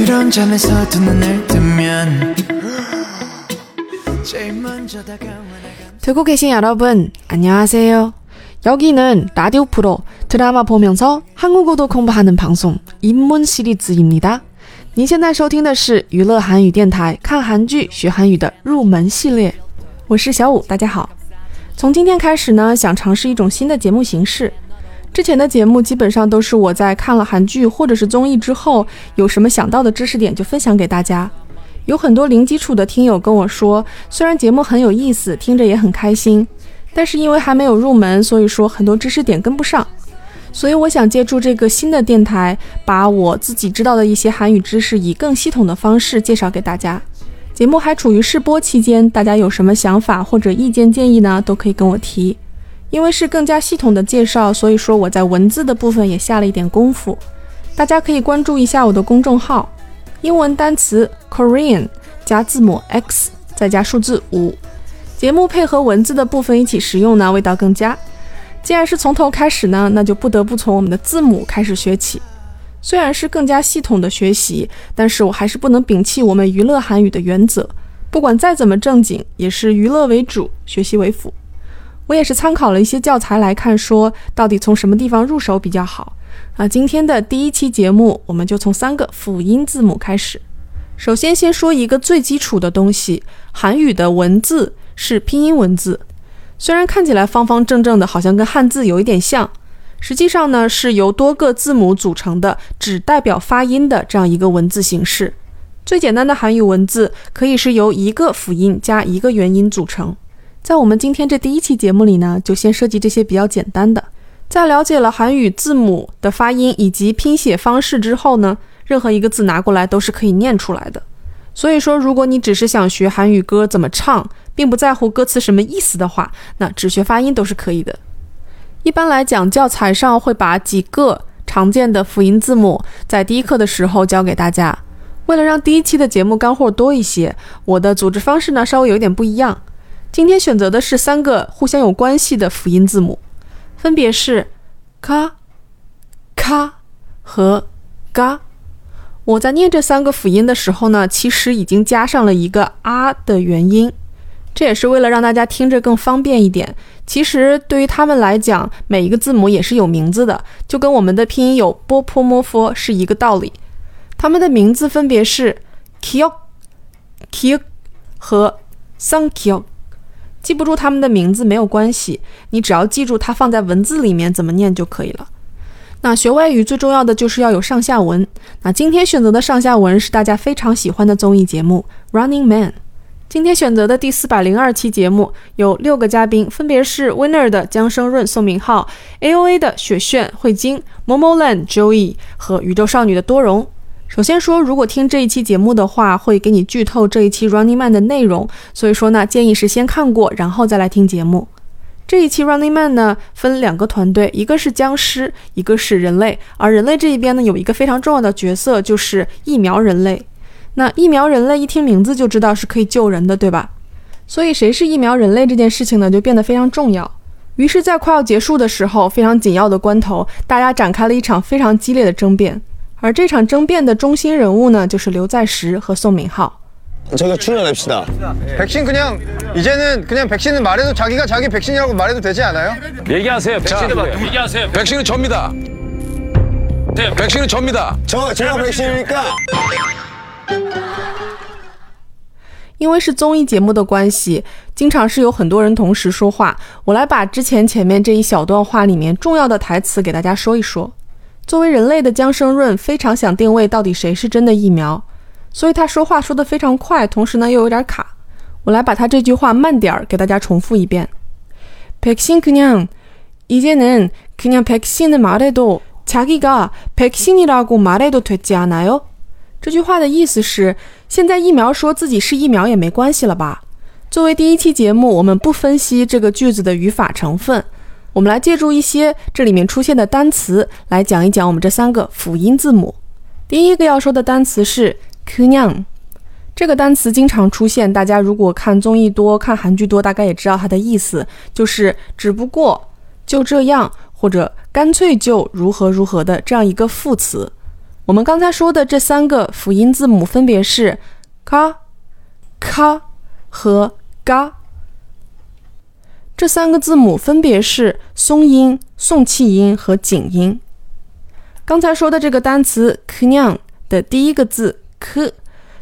그런 점에서 두 눈을 뜨면 제일 먼저 다가오는 듣고 계신 여러분, 안녕하세요. 여기는 라디오 프로 드라마 보면서 한국어도 공부하는 방송 입문 시리즈입니다. 您现在收听的是娱乐韩语电台看韩剧学韩语的入门系列，我是小五，大家好。从今天开始呢，想尝试一种新的节目形式。 之前的节目基本上都是我在看了韩剧或者是综艺之后，有什么想到的知识点就分享给大家。有很多零基础的听友跟我说，虽然节目很有意思，听着也很开心，但是因为还没有入门，所以说很多知识点跟不上。所以我想借助这个新的电台，把我自己知道的一些韩语知识，以更系统的方式介绍给大家。节目还处于试播期间，大家有什么想法或者意见建议呢？都可以跟我提。因为是更加系统的介绍，所以说我在文字的部分也下了一点功夫。大家可以关注一下我的公众号，英文单词 Korean 加字母 X 再加数字五。节目配合文字的部分一起使用呢，味道更佳。既然是从头开始呢，那就不得不从我们的字母开始学起。虽然是更加系统的学习，但是我还是不能摒弃我们娱乐韩语的原则。不管再怎么正经，也是娱乐为主，学习为辅。我也是参考了一些教材来看，说到底从什么地方入手比较好啊？今天的第一期节目，我们就从三个辅音字母开始。首先，先说一个最基础的东西，韩语的文字是拼音文字，虽然看起来方方正正的，好像跟汉字有一点像，实际上呢是由多个字母组成的，只代表发音的这样一个文字形式。最简单的韩语文字可以是由一个辅音加一个元音组成。在我们今天这第一期节目里呢，就先涉及这些比较简单的。在了解了韩语字母的发音以及拼写方式之后呢，任何一个字拿过来都是可以念出来的。所以说，如果你只是想学韩语歌怎么唱，并不在乎歌词什么意思的话，那只学发音都是可以的。一般来讲，教材上会把几个常见的辅音字母在第一课的时候教给大家。为了让第一期的节目干货多一些，我的组织方式呢稍微有点不一样。今天选择的是三个互相有关系的辅音字母，分别是卡、卡和嘎。我在念这三个辅音的时候呢，其实已经加上了一个啊的元音，这也是为了让大家听着更方便一点。其实对于他们来讲，每一个字母也是有名字的，就跟我们的拼音有波、坡、摸、佛是一个道理。他们的名字分别是 kyo、kyo 和 sunkyo。记不住他们的名字没有关系，你只要记住它放在文字里面怎么念就可以了。那学外语最重要的就是要有上下文。那今天选择的上下文是大家非常喜欢的综艺节目《Running Man》。今天选择的第四百零二期节目有六个嘉宾，分别是 Winner 的姜生润、宋明浩，A.O.A 的雪炫、慧晶，Momoland Joey 和宇宙少女的多荣。首先说，如果听这一期节目的话，会给你剧透这一期 Running Man 的内容，所以说呢，建议是先看过，然后再来听节目。这一期 Running Man 呢，分两个团队，一个是僵尸，一个是人类。而人类这一边呢，有一个非常重要的角色，就是疫苗人类。那疫苗人类一听名字就知道是可以救人的，对吧？所以谁是疫苗人类这件事情呢，就变得非常重要。于是，在快要结束的时候，非常紧要的关头，大家展开了一场非常激烈的争辩。而这场争辩的中心人物呢，就是刘在石和宋敏浩。저희가출연합시다 백신그냥이제는그냥백신은말해도자기가자기백신이라고말해도되지않아요 얘기하세요. 백신을 얘기하세요. 백신은 접니다. 백신은 접니다. 저 제가 백신이니까 因为是综艺节目的关系，经常是有很多人同时说话。我来把之前前面这一小段话里面重要的台词给大家说一说。 作为人类的姜生润非常想定位到底谁是真的疫苗，所以他说话说得非常快，同时呢又有点卡。我来把他这句话慢点儿给大家重复一遍。백신그냥이제는그냥백신을말해도자기가백신이라고말해도되지않아요这句话的意思是，现在疫苗说自己是疫苗也没关系了吧？作为第一期节目，我们不分析这个句子的语法成分。 我们来借助一些这里面出现的单词来讲一讲我们这三个辅音字母。第一个要说的单词是그냥这个单词经常出现，大家如果看综艺多看韩剧多，大概也知道它的意思，就是只不过就这样，或者干脆就如何如何的这样一个副词。我们刚才说的这三个辅音字母分别是 ka、ka 和 ga。这三个字母分别是松音、送气音和紧音。刚才说的这个单词 knyang 的第一个字 k，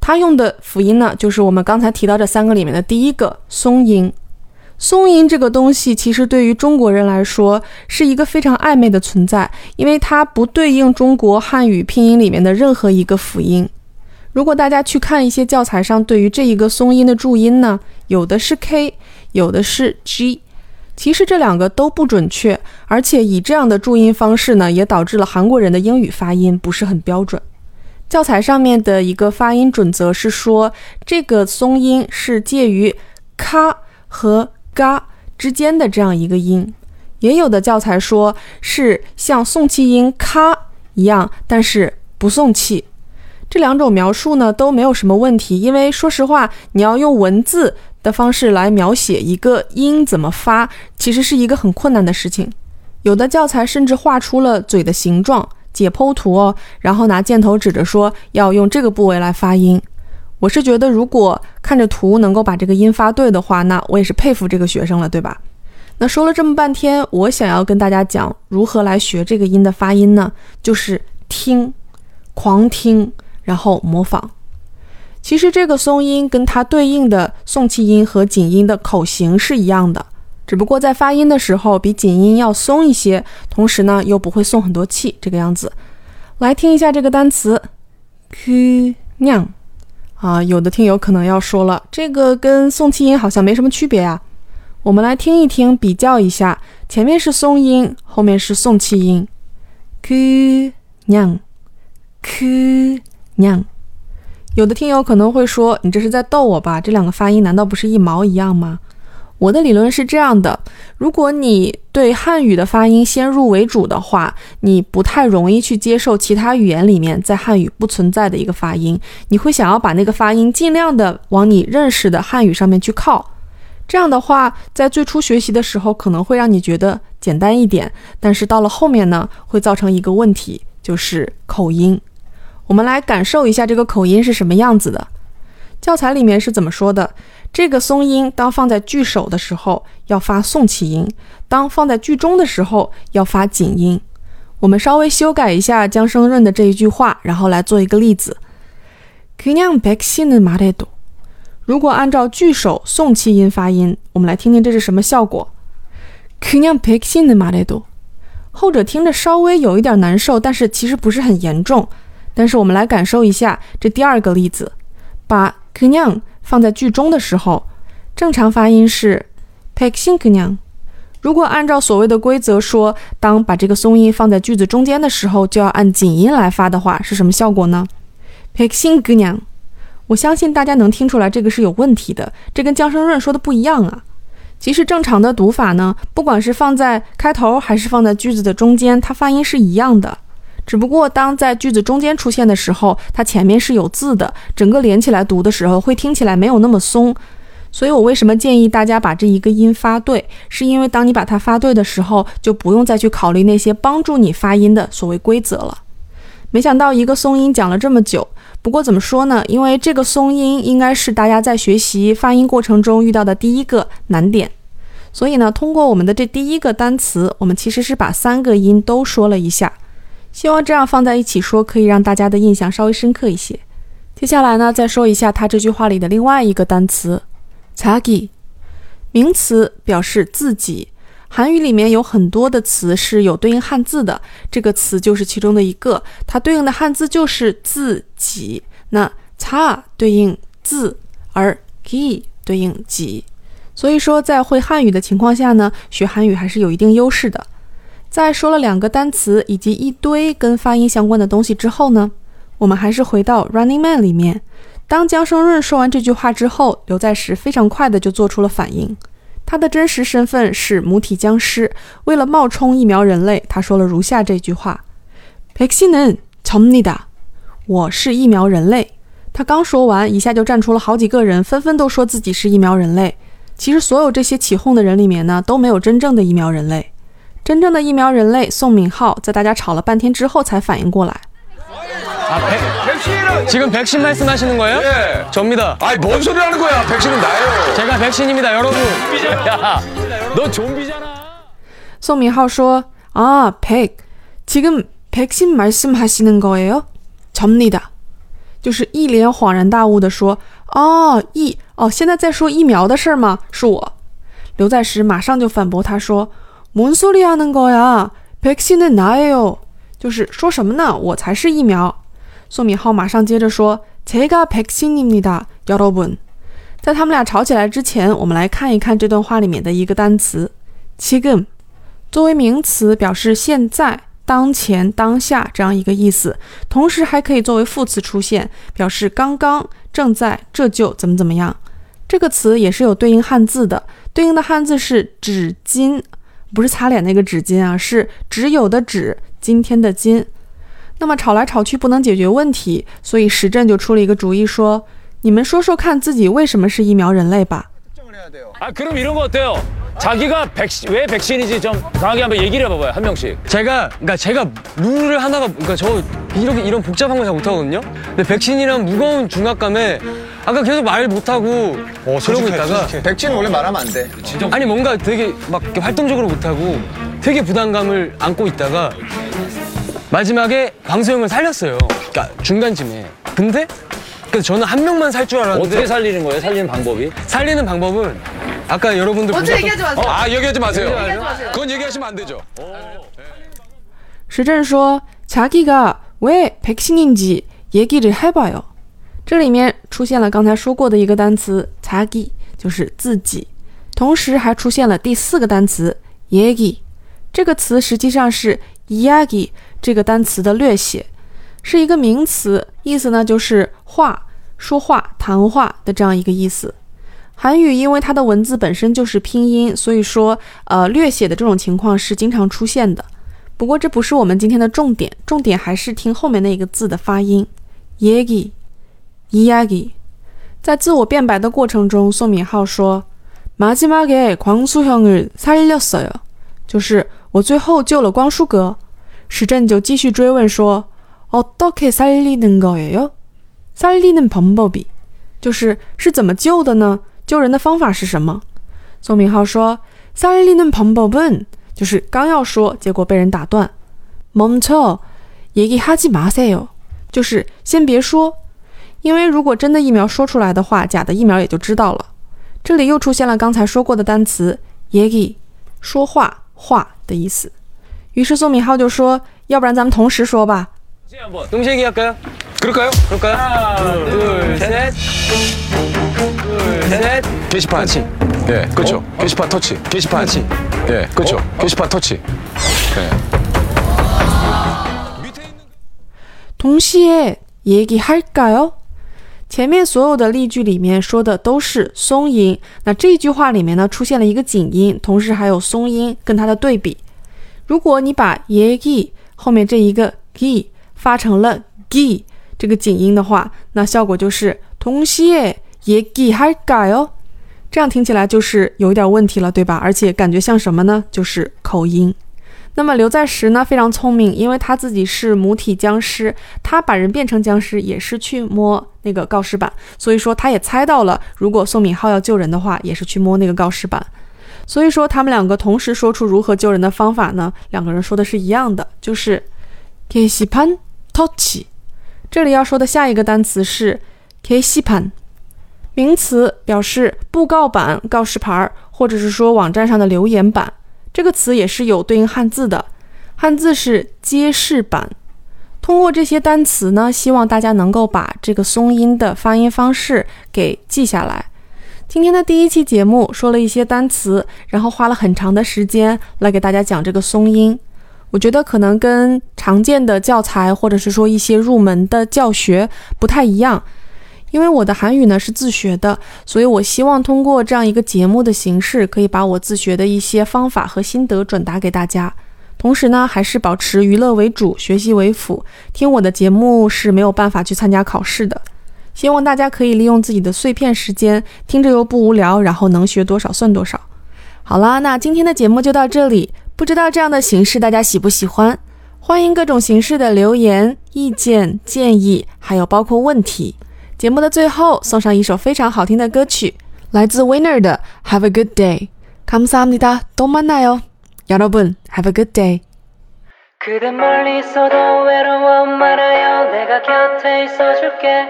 它用的辅音呢，就是我们刚才提到这三个里面的第一个松音。松音这个东西，其实对于中国人来说是一个非常暧昧的存在，因为它不对应中国汉语拼音里面的任何一个辅音。如果大家去看一些教材上对于这一个松音的注音呢，有的是 k，有的是 g，其实这两个都不准确，而且以这样的注音方式呢，也导致了韩国人的英语发音不是很标准。教材上面的一个发音准则是说，这个松音是介于咔和。嘎之间的这样一个音，也有的教材说是像送气音咔一样，但是不送气。这两种描述呢都没有什么问题，因为说实话，你要用文字的方式来描写一个音怎么发，其实是一个很困难的事情。有的教材甚至画出了嘴的形状，解剖图哦，然后拿箭头指着说要用这个部位来发音。我是觉得，如果看着图能够把这个音发对的话，那我也是佩服这个学生了，对吧？那说了这么半天，我想要跟大家讲如何来学这个音的发音呢？就是听，狂听，然后模仿。其实这个松音跟它对应的送气音和紧音的口型是一样的，只不过在发音的时候比紧音要松一些，同时呢又不会送很多气，这个样子。来听一下这个单词，k 酿。啊，有的听友可能要说了，这个跟送气音好像没什么区别呀。我们来听一听，比较一下，前面是松音，后面是送气音，k 娘，k 娘。有的听友可能会说，你这是在逗我吧？这两个发音难道不是一毛一样吗？我的理论是这样的：如果你对汉语的发音先入为主的话，你不太容易去接受其他语言里面在汉语不存在的一个发音。你会想要把那个发音尽量的往你认识的汉语上面去靠。这样的话，在最初学习的时候可能会让你觉得简单一点，但是到了后面呢，会造成一个问题，就是口音。我们来感受一下这个口音是什么样子的。教材里面是怎么说的？这个松音当放在句首的时候要发送气音，当放在句中的时候要发紧音。我们稍微修改一下姜生润的这一句话，然后来做一个例子。그냥백신을말해 도， 如果按照句首送气音发音，我们来听听这是什么效果。그냥백신을말해 도， 后者听着稍微有一点难受，但是其实不是很严重。 但是我们来感受一下这第二个例子，把그냥放在句中的时候，正常发音是 p e k s i n g 냥。如果按照所谓的规则说，当把这个松音放在句子中间的时候，就要按紧音来发的话，是什么效果呢 p e k s i n g 냥。我相信大家能听出来，这个是有问题的，这跟姜生润说的不一样啊。其实正常的读法呢，不管是放在开头还是放在句子的中间，它发音是一样的。 只不过当在句子中间出现的时候，它前面是有字的，整个连起来读的时候会听起来没有那么松。所以我为什么建议大家把这一个音发对，是因为当你把它发对的时候，就不用再去考虑那些帮助你发音的所谓规则了。没想到一个松音讲了这么久，不过怎么说呢？因为这个松音应该是大家在学习发音过程中遇到的第一个难点，所以呢，通过我们的这第一个单词，我们其实是把三个音都说了一下。希望这样放在一起说可以让大家的印象稍微深刻一些，接下来呢，再说一下他这句话里的另外一个单词，Tagi 名词表示自己，韩语里面有很多的词是有对应汉字的。这个词就是其中的一个，它对应的汉字就是自己，那他对应字，而 he 对应己。所以说在会汉语的情况下呢，学韩语还是有一定优势的。在说了两个单词以及一堆跟发音相关的东西之后呢，我们还是回到《Running Man》里面。当姜生润说完这句话之后，刘在石非常快的就做出了反应。他的真实身份是母体僵尸，为了冒充疫苗人类，他说了如下这句话：“백신은접니다， 我是疫苗人类。”他刚说完，一下就站出了好几个人，纷纷都说自己是疫苗人类。其实所有这些起哄的人里面呢，都没有真正的疫苗人类。 真正的疫苗人类宋敏浩，在大家吵了半天之后才反应过来。 백신은 지금 백신 말씀하시는 거예요? 예. 접니다. 아이 뭔 소리 하는 거야? 백신은 나예요. 제가 백신입니다, 여러분. 야, 너 좀비잖아. 宋明浩说：“啊，백지금백신 말씀하시는 거예요? 접니다。”就是一脸恍然大悟的说：“哦，疫哦，现在在说疫苗的事儿吗？是我。”刘在石马上就反驳他说：“ 뭔소리하는거야백신은나예요。”就是说什么呢？我才是疫苗。宋敏浩马上接着说：“제가백신입니다，여러분。”在他们俩吵起来之前，我们来看一看这段话里面的一个单词“지금”。作为名词，表示现在、当前、当下这样一个意思，同时还可以作为副词出现，表示刚刚、正在、这就怎么怎么样。这个词也是有对应汉字的，对应的汉字是“纸巾”， 不是擦脸那个纸巾啊，是只有的“纸”，今天的“今”。那么吵来吵去不能解决问题，所以石震就出了一个主意，说：“你们说说看自己为什么是疫苗人类吧。” 아, 그럼 이런 거 어때요? 자기가 백신, 왜 백신인지 좀 강하게 한번 얘기를 해봐봐요, 한 명씩. 제가, 그러니까 제가 룰을 하나가, 그러니까 저 이렇게 이런 복잡한 거 잘 못하거든요. 근데 백신이란 무거운 중압감에 아까 계속 말 못하고 그러고 있다가 백신은 원래 말하면 안 돼. 아니 뭔가 되게 막 이렇게 활동적으로 못하고 되게 부담감을 안고 있다가 마지막에 방수형을 살렸어요. 그러니까 중간쯤에. 근데 그래서 저는 한 명만 살 줄 알았는데 어떻게 살리는 거예요? 살리는 방법이? 살리는 방법은 아까 여러분들 보셨던 마세요. 아 얘기하지 마세요. 그건 얘기하시면 안 되죠. 石震说：“자기가왜백신인지얘기를해봐요。”这里面出现了刚才说过的一个单词“자기”，就是自己，同时还出现了第四个单词“얘기”。这个词实际上是“이야기”这个单词的略写， 是一个名词，意思呢就是话、说话、谈话的这样一个意思。韩语因为它的文字本身就是拼音，所以说呃略写的这种情况是经常出现的。不过这不是我们今天的重点，重点还是听后面那个字的发音。얘기 이야기在自我辩白的过程中，宋敏浩说：“마지막에광수형을살렸어요。”就是我最后救了光叔哥。石震就继续追问说：“ 어떻게살리는거예요？살리는방법이就是是怎么救的呢？救人的方法是什么？”宋敏浩说：“살리는방법은就是刚要说，结果被人打断。멈춰얘기하지마세요，就是先别说，因为如果真的疫苗说出来的话，假的疫苗也就知道了。这里又出现了刚才说过的单词얘기，说话话的意思。于是宋敏浩就说：“要不然咱们同时说吧。 한번 동시에 얘기할까요? 그럴까요? 그럴까요? 하나, 둘, 셋. 둘, 셋. 게시판. 예, 그렇죠. 게시판 터치. 게시판. 터치. 예, 그렇죠. 게시판 터치. 예. 同시에 얘기할까요? 前面所有的例句里面说的都是松音，那这句话里面呢出现了一个紧音，同时还有松音跟它的对比。如果你把 얘기 后面这一个 gi 发成了 “ge” 这个紧音的话，那效果就是“同学也 ge 还改哦”。这样听起来就是有一点问题了，对吧？而且感觉像什么呢？就是口音。那么刘在石呢非常聪明，因为他自己是母体僵尸，他把人变成僵尸也是去摸那个告示板，所以说他也猜到了，如果宋敏浩要救人的话，也是去摸那个告示板。所以说他们两个同时说出如何救人的方法呢？两个人说的是一样的，就是게喜판 tochi。这里要说的下一个单词是 k e s i p a n 名词表示布告板、告示牌，或者是说网站上的留言板。这个词也是有对应汉字的，汉字是揭示板。通过这些单词呢，希望大家能够把这个松音的发音方式给记下来。今天的第一期节目说了一些单词，然后花了很长的时间来给大家讲这个松音。我觉得可能跟常见的教材或者是说一些入门的教学不太一样。因为我的韩语呢是自学的，所以我希望通过这样一个节目的形式，可以把我自学的一些方法和心得转达给大家。同时呢，还是保持娱乐为主，学习为辅。听我的节目是没有办法去参加考试的。希望大家可以利用自己的碎片时间，听着又不无聊，然后能学多少算多少。好啦，那今天的节目就到这里。不知道这样的形式大家喜不喜欢？欢迎各种形式的留言、意见、建议，还有包括问题。节目的最后送上一首非常好听的歌曲，来自 Winner 的《Have a Good Day》。감사합니다또만나요여러분 Have a good day. 그대 멀리 있어도 외로워 말아요 내가 곁에 있어줄게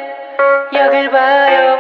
여길 봐요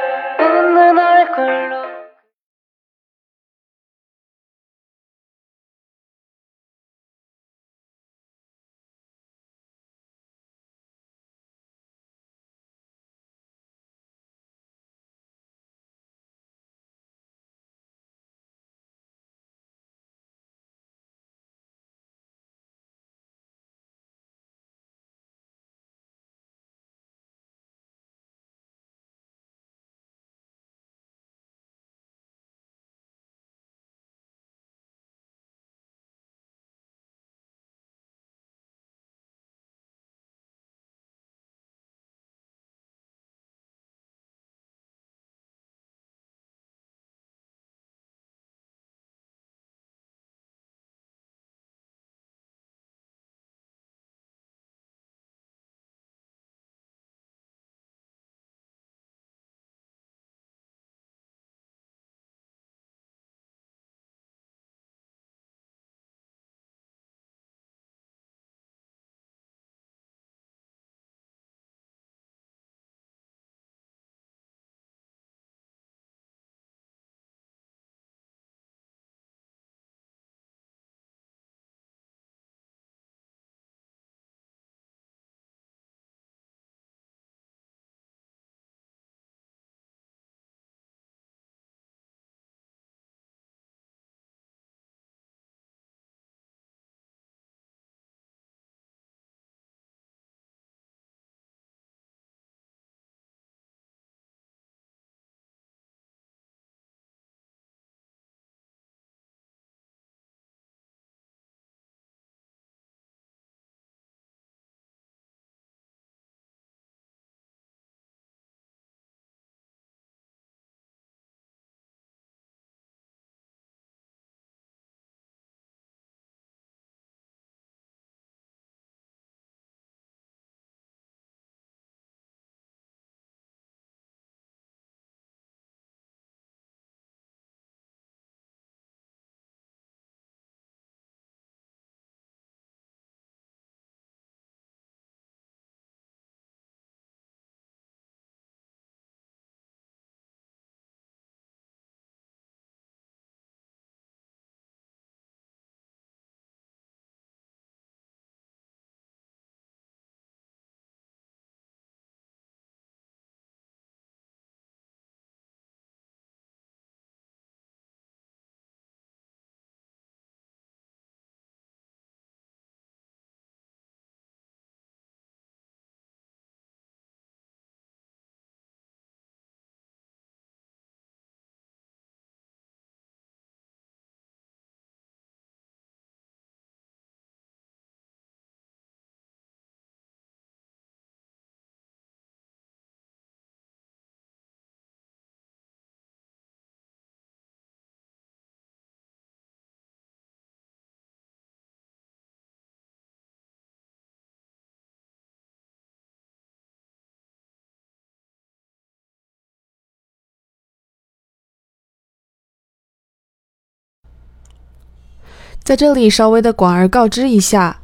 在这里稍微的广而告之一下，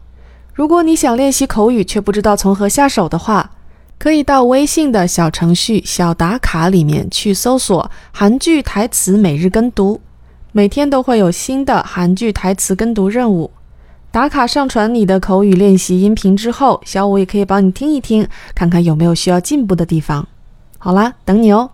如果你想练习口语却不知道从何下手的话，可以到微信的小程序“小打卡”里面去搜索韩剧台词每日跟读，每天都会有新的韩剧台词跟读任务。打卡上传你的口语练习音频之后，小五也可以帮你听一听，看看有没有需要进步的地方。好啦，等你哦。